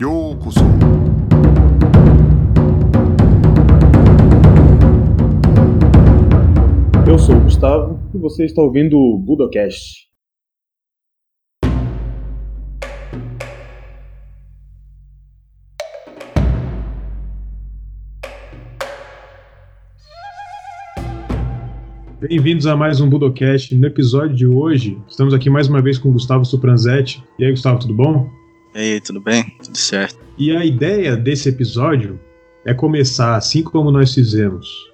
ようこそEu sou o Gustavo e você está ouvindo o Budocast. Bem-vindos a mais um Budocast. No episódio de hoje, estamos aqui mais uma vez com o Gustavo Supranzetti. E aí, Gustavo, tudo bom? E aí, tudo bem? Tudo certo. E a ideia desse episódio é começar, assim como nós fizemos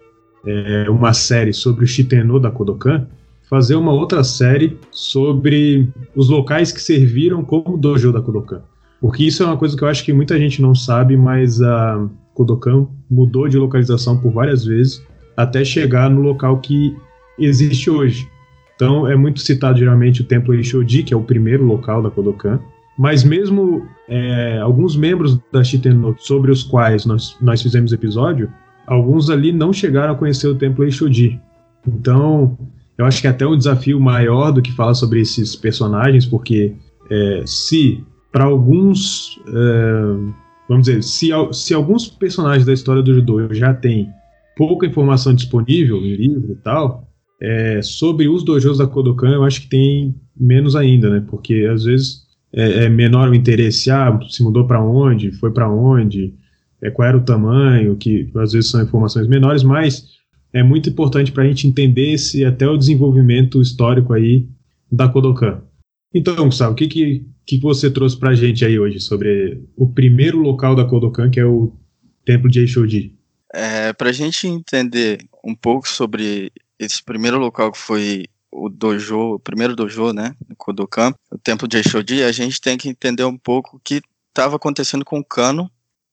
é, uma série sobre o Shitenno da Kodokan, fazer uma outra série sobre os locais que serviram como dojo da Kodokan. Porque isso é uma coisa que eu acho que muita gente não sabe, mas a Kodokan mudou de localização por várias vezes até chegar no local que existe hoje. Então é muito citado geralmente o Templo Ishoji, que é o primeiro local da Kodokan, mas mesmo é, alguns membros da Shitenno sobre os quais nós, nós fizemos episódio, alguns ali não chegaram a conhecer o Templo Ishoji. Então, eu acho que é até um desafio maior do que falar sobre esses personagens, porque é, se para alguns, é, vamos dizer, se, se alguns personagens da história do judô já têm pouca informação disponível em livro e tal, é, sobre os dojos da Kodokan eu acho que tem menos ainda, né? Porque às vezes é, é menor o interesse, ah, se mudou para onde, foi para onde, é, qual era o tamanho, que às vezes são informações menores, mas é muito importante para a gente entender esse até o desenvolvimento histórico aí da Kodokan. Então, Gustavo, o que, que, que você trouxe para a gente aí hoje sobre o primeiro local da Kodokan, que é o Templo de Eishoji? É, para a gente entender um pouco sobre esse primeiro local que foi o dojo, o primeiro dojo, né, no Kodokan, o templo de Eishoji, a gente tem que entender um pouco o que estava acontecendo com o Kano,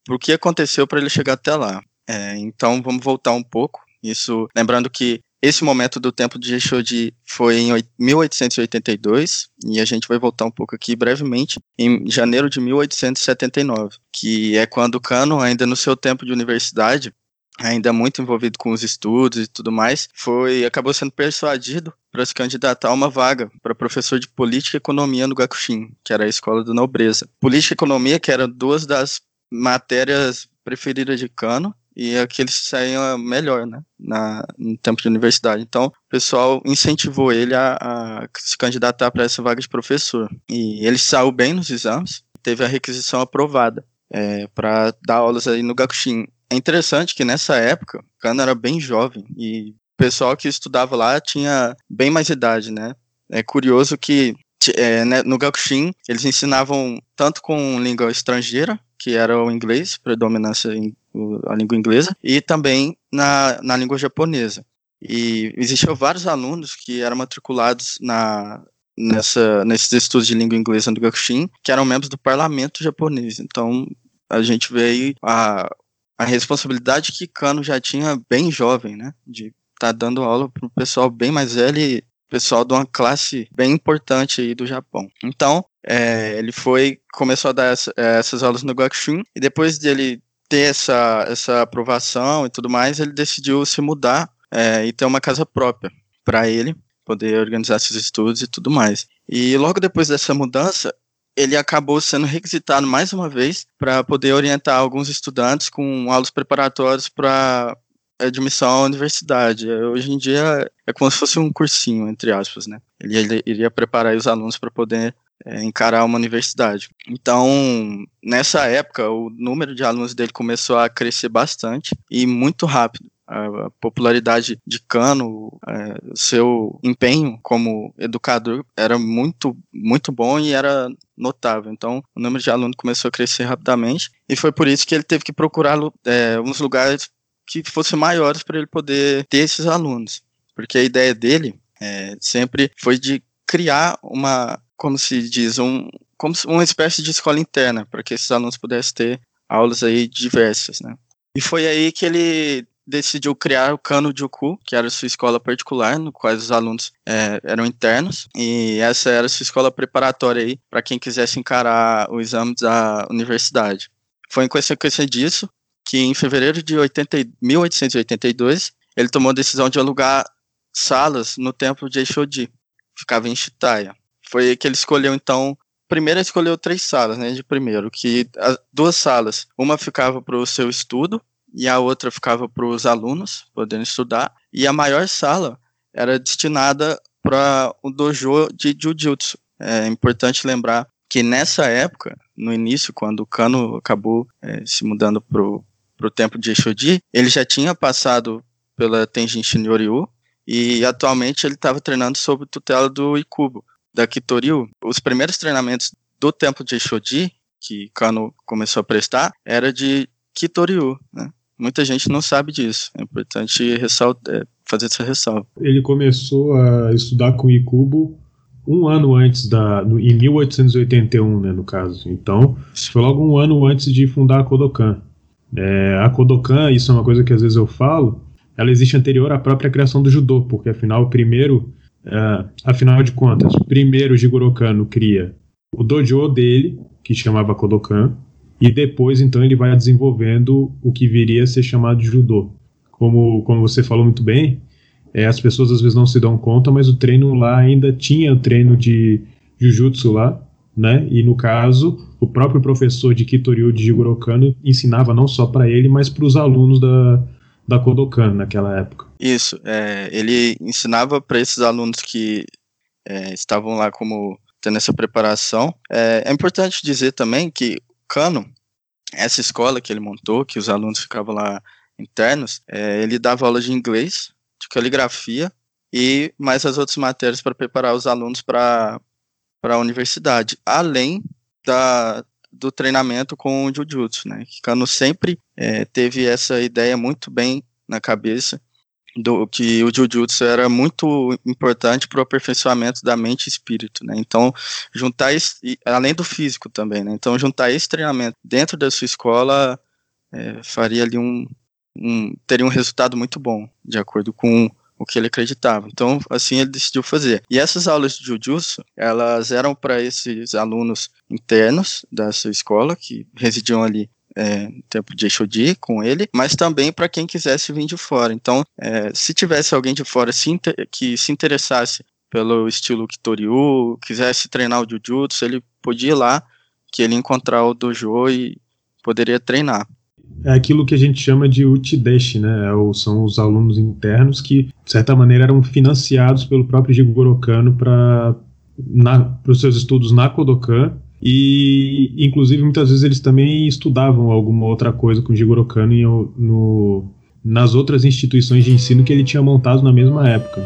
o que aconteceu para ele chegar até lá. É, então vamos voltar um pouco. Isso, lembrando que esse momento do templo de Eishoji foi em 1882 e a gente vai voltar um pouco aqui brevemente em janeiro de 1879, que é quando Kano, ainda no seu tempo de universidade, ainda muito envolvido com os estudos e tudo mais, foi acabou sendo persuadido para se candidatar a uma vaga para professor de política e economia no Gakushin, que era a escola da nobreza. Política e economia, que eram duas das matérias preferidas de Kano, e é que ele saía melhor, né, na, no tempo de universidade. Então, o pessoal incentivou ele a, a se candidatar para essa vaga de professor. E ele saiu bem nos exames, teve a requisição aprovada é, para dar aulas aí no Gakushin. É interessante que nessa época, Kano era bem jovem e o pessoal que estudava lá tinha bem mais idade, né? É curioso que é, né, no Gakushin eles ensinavam tanto com língua estrangeira, que era o inglês, predominância em, a língua inglesa, e também na, na língua japonesa. E existiam vários alunos que eram matriculados na, nessa, nesses estudos de língua inglesa no Gakushin, que eram membros do parlamento japonês. Então, a gente vê aí a, a responsabilidade que Kano já tinha bem jovem, né? De estar tá dando aula para um pessoal bem mais velho e pessoal de uma classe bem importante aí do Japão. Então, é, ele foi, começou a dar essa, é, essas aulas no Gakushin, e depois dele ter essa, essa aprovação e tudo mais, ele decidiu se mudar é, e ter uma casa própria para ele, poder organizar seus estudos e tudo mais. E logo depois dessa mudança, ele acabou sendo requisitado mais uma vez para poder orientar alguns estudantes com aulas preparatórias para admissão à universidade. Hoje em dia é como se fosse um cursinho, entre aspas, né? Ele, ele iria preparar os alunos para poder é, encarar uma universidade. Então, nessa época, o número de alunos dele começou a crescer bastante e muito rápido a popularidade de Cano, é, seu empenho como educador era muito, muito bom e era notável. Então, o número de alunos começou a crescer rapidamente e foi por isso que ele teve que procurar é, uns lugares que fossem maiores para ele poder ter esses alunos. Porque a ideia dele é, sempre foi de criar uma, como se diz, um, como uma espécie de escola interna para que esses alunos pudessem ter aulas aí diversas, né? E foi aí que ele decidiu criar o Kano Juku, que era sua escola particular, no qual os alunos é, eram internos, e essa era sua escola preparatória aí para quem quisesse encarar o exame da universidade. Foi em consequência disso que em fevereiro de 80, 1882 ele tomou a decisão de alugar salas no templo de Eishoji, ficava em Shitaya. Foi que ele escolheu então primeiro escolheu três salas, né, de primeiro, que as duas salas, uma ficava para o seu estudo e a outra ficava para os alunos poderem estudar, e a maior sala era destinada para o dojo de jiu-jitsu. É importante lembrar que nessa época, no início, quando o Kano acabou é, se mudando para o tempo de Shoji, ele já tinha passado pela Tenjin Shinryu e atualmente ele estava treinando sob tutela do Ikubo, da Kitoryu. Os primeiros treinamentos do tempo de Shoji, que Kano começou a prestar, era de Kitoryu, né? Muita gente não sabe disso. É importante ressaltar, é, fazer essa ressalva. Ele começou a estudar com Ikubo um ano antes da. Em 1881, né, no caso. Então, foi logo um ano antes de fundar a Kodokan. É, a Kodokan, isso é uma coisa que às vezes eu falo, ela existe anterior à própria criação do judô, porque afinal, primeiro, é, afinal de contas, primeiro Jigoro Kano cria o dojo dele, que chamava Kodokan, e depois então ele vai desenvolvendo o que viria a ser chamado de judô. Como, como você falou muito bem, é, as pessoas às vezes não se dão conta, mas o treino lá ainda tinha o treino de jujutsu lá, né? E no caso, o próprio professor de Kitoryu de Jigoro Kano ensinava não só para ele, mas para os alunos da, da Kodokan naquela época. Isso, é, ele ensinava para esses alunos que é, estavam lá como tendo essa preparação. É, é importante dizer também que Kano, essa escola que ele montou, que os alunos ficavam lá internos, é, ele dava aula de inglês, de caligrafia e mais as outras matérias para preparar os alunos para a universidade, além da, do treinamento com o Jujutsu, né? Kano sempre é, teve essa ideia muito bem na cabeça do que o jiu-jitsu era muito importante para o aperfeiçoamento da mente e espírito, né? Então, juntar esse, além do físico também, né? Então, juntar esse treinamento dentro da sua escola é, faria ali um, um, teria um resultado muito bom, de acordo com o que ele acreditava. Então, assim ele decidiu fazer. E essas aulas de jiu-jitsu, elas eram para esses alunos internos da sua escola que residiam ali é, tempo de Exodi com ele, mas também para quem quisesse vir de fora. Então, é, se tivesse alguém de fora se que se interessasse pelo estilo Kitoryu, quisesse treinar o Jujutsu, ele podia ir lá, que ele encontrar o dojo e poderia treinar. É aquilo que a gente chama de Utideshi, né? É são os alunos internos que, de certa maneira, eram financiados pelo próprio Jigoro Kano para os seus estudos na Kodokan e, inclusive, muitas vezes eles também estudavam alguma outra coisa com o Jigoro Kano no, nas outras instituições de ensino que ele tinha montado na mesma época.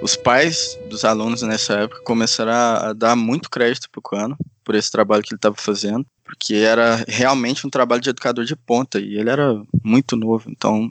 Os pais dos alunos nessa época começaram a dar muito crédito pro Kano por esse trabalho que ele estava fazendo porque era realmente um trabalho de educador de ponta e ele era muito novo, então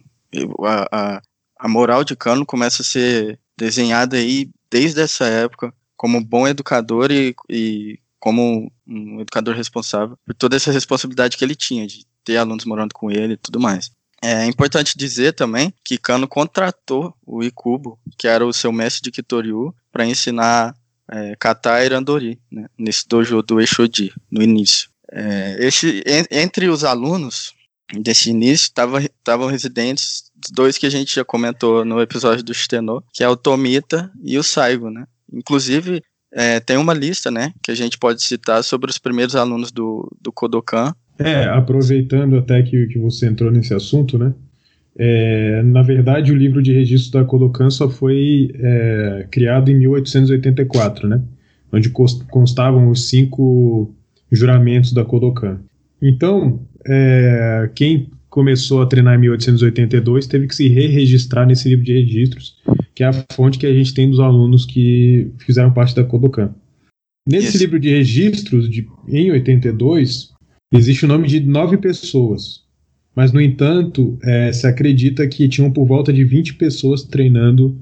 a, a, a moral de Cano começa a ser desenhada aí desde essa época como bom educador e, e como um educador responsável por toda essa responsabilidade que ele tinha de ter alunos morando com ele e tudo mais. É importante dizer também que Kano contratou o Ikubo, que era o seu mestre de Kitoryu, para ensinar é, kata e randori, né, nesse dojo do Eshoji, no início. É, esse, entre os alunos desse início estavam residentes dois que a gente já comentou no episódio do Shitenô, que é o Tomita e o Saigo, né? Inclusive, é, tem uma lista, né, que a gente pode citar sobre os primeiros alunos do, do Kodokan. É, aproveitando até que, que você entrou nesse assunto, né, é, na verdade o livro de registro da Kodokan só foi é, criado em 1884, né, onde constavam os cinco juramentos da Kodokan. Então, é, quem começou a treinar em 1882 teve que se re-registrar nesse livro de registros, que é a fonte que a gente tem dos alunos que fizeram parte da Kodokan. Nesse livro de registros, de, em 82, existe o nome de nove pessoas. Mas, no entanto, é, se acredita que tinham por volta de 20 pessoas treinando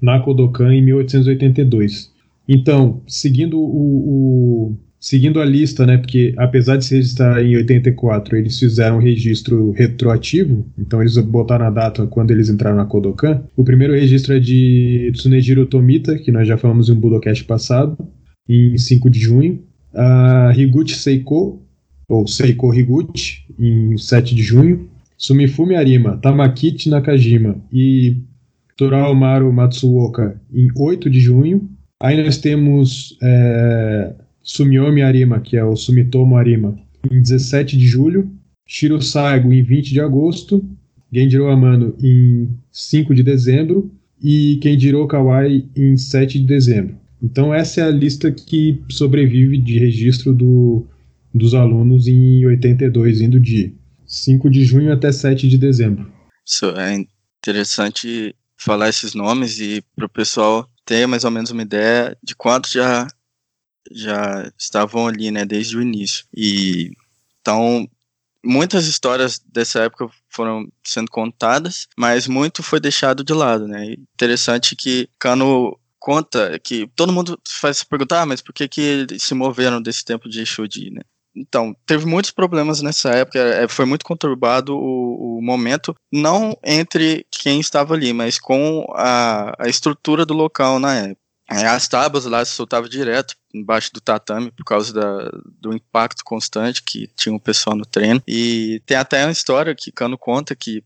na Kodokan em 1882. Então, seguindo o, o seguindo a lista, né, porque apesar de se registrar em 84, eles fizeram um registro retroativo, então eles botaram a data quando eles entraram na Kodokan. O primeiro registro é de Tsunejiro Tomita, que nós já falamos em um Budocast passado, em 5 de junho. A Higuchi Seiko, ou Seiko Higuchi, em 7 de junho. Sumifumi Arima, Tamakichi Nakajima e Toraomaru Matsuoka em 8 de junho. Aí nós temos é, Sumiomi Arima, que é o Sumitomo Arima, em 17 de julho. Shiro Saigo em 20 de agosto. Genjiro Amano em 5 de dezembro. E Kenjiro Kawai em 7 de dezembro. Então essa é a lista que sobrevive de registro do, dos alunos em 82, indo de 5 de junho até 7 de dezembro. Isso é interessante falar esses nomes e para o pessoal ter mais ou menos uma ideia de quantos já já estavam ali, né, desde o início. E então muitas histórias dessa época foram sendo contadas, mas muito foi deixado de lado, né? Interessante que Kano conta que todo mundo faz se perguntar, ah, mas por que que se moveram desse tempo de Shodi, né? Então, teve muitos problemas nessa época, é, foi muito conturbado o, o, momento, não entre quem estava ali, mas com a, a estrutura do local na época. As tábuas lá se soltavam direto embaixo do tatame por causa da, do impacto constante que tinha o pessoal no treino. E tem até uma história que Cano conta que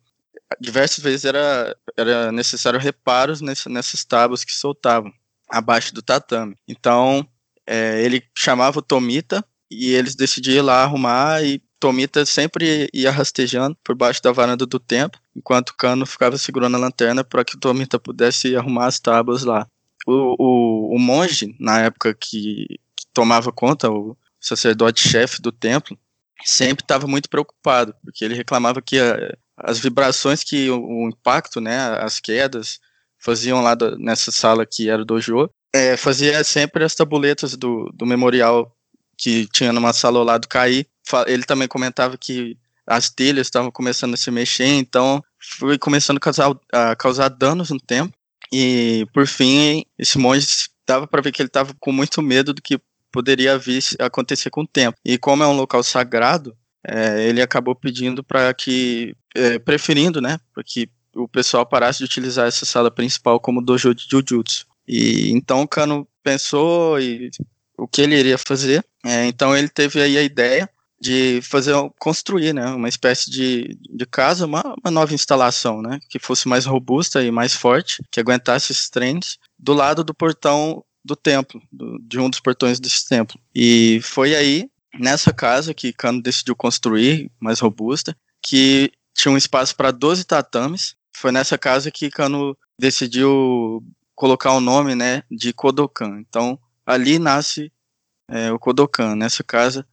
diversas vezes era, era necessário reparos nessa, nessas tábuas que soltavam abaixo do tatame. Então, é, ele chamava o Tomita e eles decidiam ir lá arrumar e Tomita sempre ia rastejando por baixo da varanda do templo, enquanto Cano ficava segurando a lanterna para que o Tomita pudesse arrumar as tábuas lá. O, o, o monge, na época que, que tomava conta, o sacerdote-chefe do templo, sempre estava muito preocupado, porque ele reclamava que a, as vibrações que o, o, impacto, né, as quedas, faziam lá do, nessa sala que era o dojo, é, fazia sempre as tabuletas do, do memorial que tinha numa sala ao lado cair. Ele também comentava que as telhas estavam começando a se mexer, então foi começando a causar, a causar danos no tempo. E por fim, esse monge dava para ver que ele estava com muito medo do que poderia vir acontecer com o tempo. E como é um local sagrado, é, ele acabou pedindo para que, é, preferindo, né, para que o pessoal parasse de utilizar essa sala principal como dojo de Jujutsu. E então o Kano pensou e o que ele iria fazer. É, então ele teve aí a ideia de fazer construir, né, uma espécie de, de casa, uma, uma nova instalação, né, que fosse mais robusta e mais forte, que aguentasse esses trens, do lado do portão do templo, do, de um dos portões desse templo. E foi aí nessa casa que Kano decidiu construir, mais robusta, que tinha um espaço para 12 tatames. Foi nessa casa que Kano decidiu colocar o nome, né, de Kodokan. Então ali nasce é, o Kodokan, nessa casa,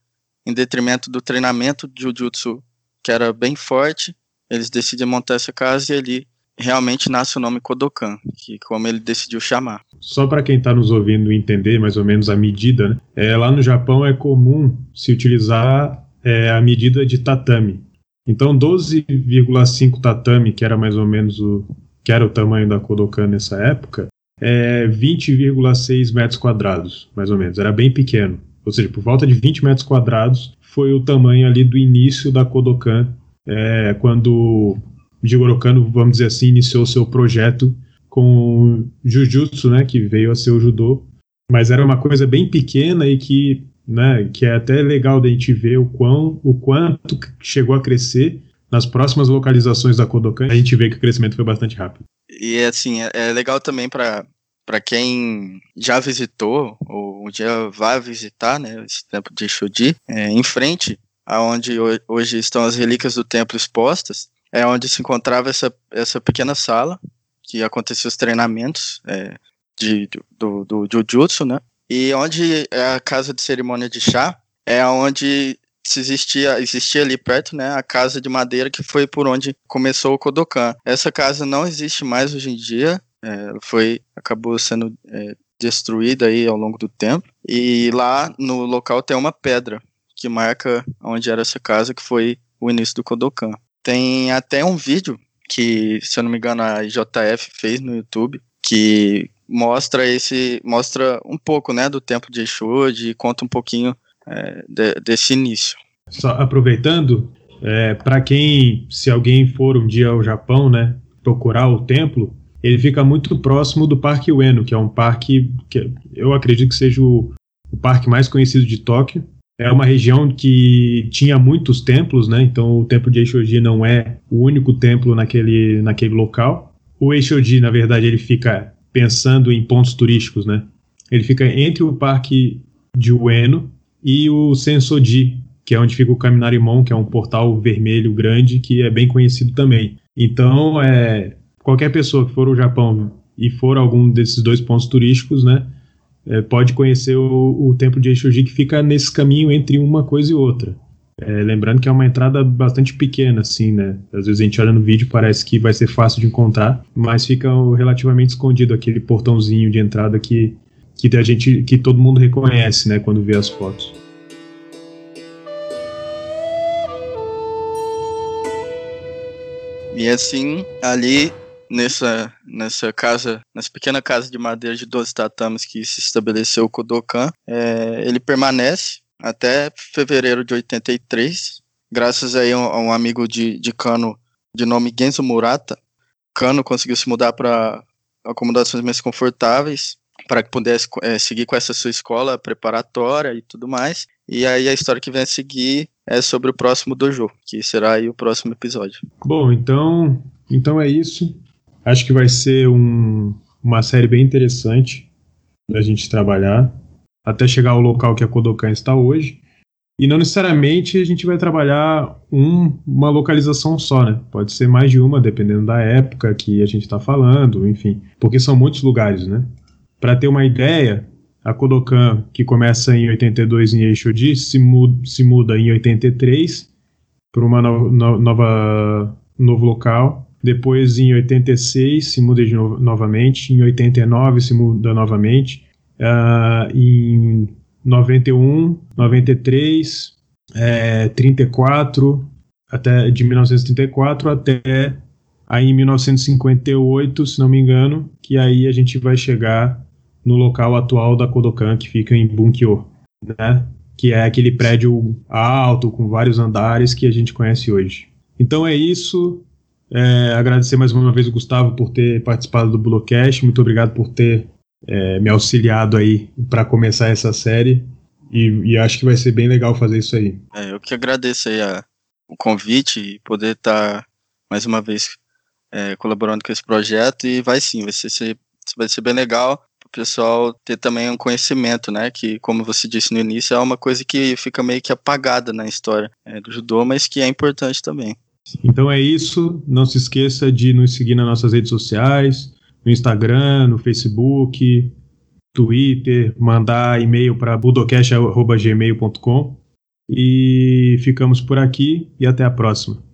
em detrimento do treinamento de Jujutsu, que era bem forte, eles decidem montar essa casa e ali realmente nasce o nome Kodokan, que como ele decidiu chamar. Só para quem está nos ouvindo entender mais ou menos a medida, né? é, lá no Japão é comum se utilizar é, a medida de tatame. Então 12,5 tatame, que era mais ou menos o que era o tamanho da Kodokan nessa época, é 20,6 metros quadrados, mais ou menos. Era bem pequeno. Ou seja, por volta de 20 metros quadrados foi o tamanho ali do início da Kodokan, é, quando Jigoro Kano, vamos dizer assim, iniciou seu projeto com Jujutsu, né, que veio a ser o judô, mas era uma coisa bem pequena e que, né, que é até legal da gente ver o quão, o quanto chegou a crescer nas próximas localizações da Kodokan. A gente vê que o crescimento foi bastante rápido. E assim, é, é legal também para para quem já visitou ou um dia vai visitar, né, esse templo de Shodi, é, em frente aonde hoje estão as relíquias do templo expostas, é onde se encontrava essa, essa pequena sala que acontecia os treinamentos é, de, do, do Jujutsu, né? E onde é a casa de cerimônia de chá é onde se existia, existia ali perto, né, a casa de madeira que foi por onde começou o Kodokan. Essa casa não existe mais hoje em dia, é, foi acabou sendo é, destruída aí ao longo do tempo. E lá no local tem uma pedra que marca onde era essa casa, que foi o início do Kodokan. Tem até um vídeo que, se eu não me engano, a JF fez no YouTube, que mostra esse mostra um pouco né do tempo de Exode e conta um pouquinho é, de, desse início só aproveitando é, para quem se alguém for um dia ao Japão né procurar o templo ele fica muito próximo do Parque Ueno que é um parque que eu acredito que seja o, o parque mais conhecido de Tóquio é uma região que tinha muitos templos, né? Então o templo de Eishoji não é o único templo naquele, naquele local. O Eishoji, na verdade, ele fica pensando em pontos turísticos, né? Ele fica entre o parque de Ueno e o Sensoji, que é onde fica o Kaminarimon, que é um portal vermelho grande que é bem conhecido também. Então, é, qualquer pessoa que for ao Japão e for a algum desses dois pontos turísticos, né, é, pode conhecer o, o templo de Eishoji que fica nesse caminho entre uma coisa e outra. É, lembrando que é uma entrada bastante pequena, assim, né? Às vezes a gente olha no vídeo parece que vai ser fácil de encontrar, mas fica relativamente escondido aquele portãozinho de entrada que, que a gente, que todo mundo reconhece, né? Quando vê as fotos. E assim, ali nessa, nessa casa, nessa pequena casa de madeira de 12 tatames que se estabeleceu Kodokan, é, ele permanece até fevereiro de 83, graças aí a um, amigo de, de Kano de nome Genzo Murata. Kano conseguiu se mudar para acomodações mais confortáveis para que pudesse é, seguir com essa sua escola preparatória e tudo mais. E aí a história que vem a seguir é sobre o próximo dojo, que será aí o próximo episódio. Bom, então, então é isso. Acho que vai ser um, uma série bem interessante da gente trabalhar até chegar ao local que a Kodokan está hoje. E não necessariamente a gente vai trabalhar um, uma localização só, né? Pode ser mais de uma, dependendo da época que a gente está falando, enfim, porque são muitos lugares, né? Para ter uma ideia, a Kodokan, que começa em 82 em Eishoji, se muda, se muda em 83 para uma no, no, novo local depois, em 86, se muda de no novamente. Em 89, se muda novamente. Uh, em 91, 93, é, 34, até, de 1934 até aí em 1958, se não me engano, que aí a gente vai chegar no local atual da Kodokan, que fica em Bunkyo, né? Que é aquele prédio alto, com vários andares que a gente conhece hoje. Então é isso. É, agradecer mais uma vez o Gustavo por ter participado do Bulocast. Muito obrigado por ter é, me auxiliado aí para começar essa série. E, e, acho que vai ser bem legal fazer isso aí. É, eu que agradeço aí a, o convite e poder estar tá, mais uma vez é, colaborando com esse projeto. E vai sim, vai ser, vai ser bem legal o pessoal ter também um conhecimento, né? Que, como você disse no início, é uma coisa que fica meio que apagada na história é, do judô, mas que é importante também. Então é isso. Não se esqueça de nos seguir nas nossas redes sociais, no Instagram, no Facebook, Twitter, mandar e-mail para budocast.gmail.com. E ficamos por aqui e até a próxima.